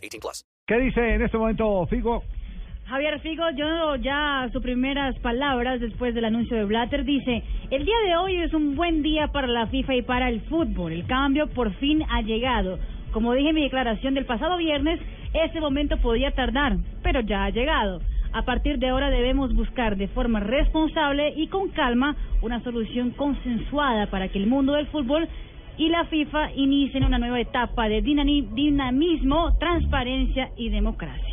18 plus. ¿Qué dice en este momento Figo? Javier Figo, yo ya sus primeras palabras después del anuncio de Blatter dice, el día de hoy es un buen día para la FIFA y para el fútbol. El cambio por fin ha llegado. Como dije en mi declaración del pasado viernes, ese momento podía tardar, pero ya ha llegado. A partir de ahora debemos buscar de forma responsable y con calma una solución consensuada para que el mundo del fútbol y la FIFA inicien una nueva etapa de dinamismo, transparencia y democracia.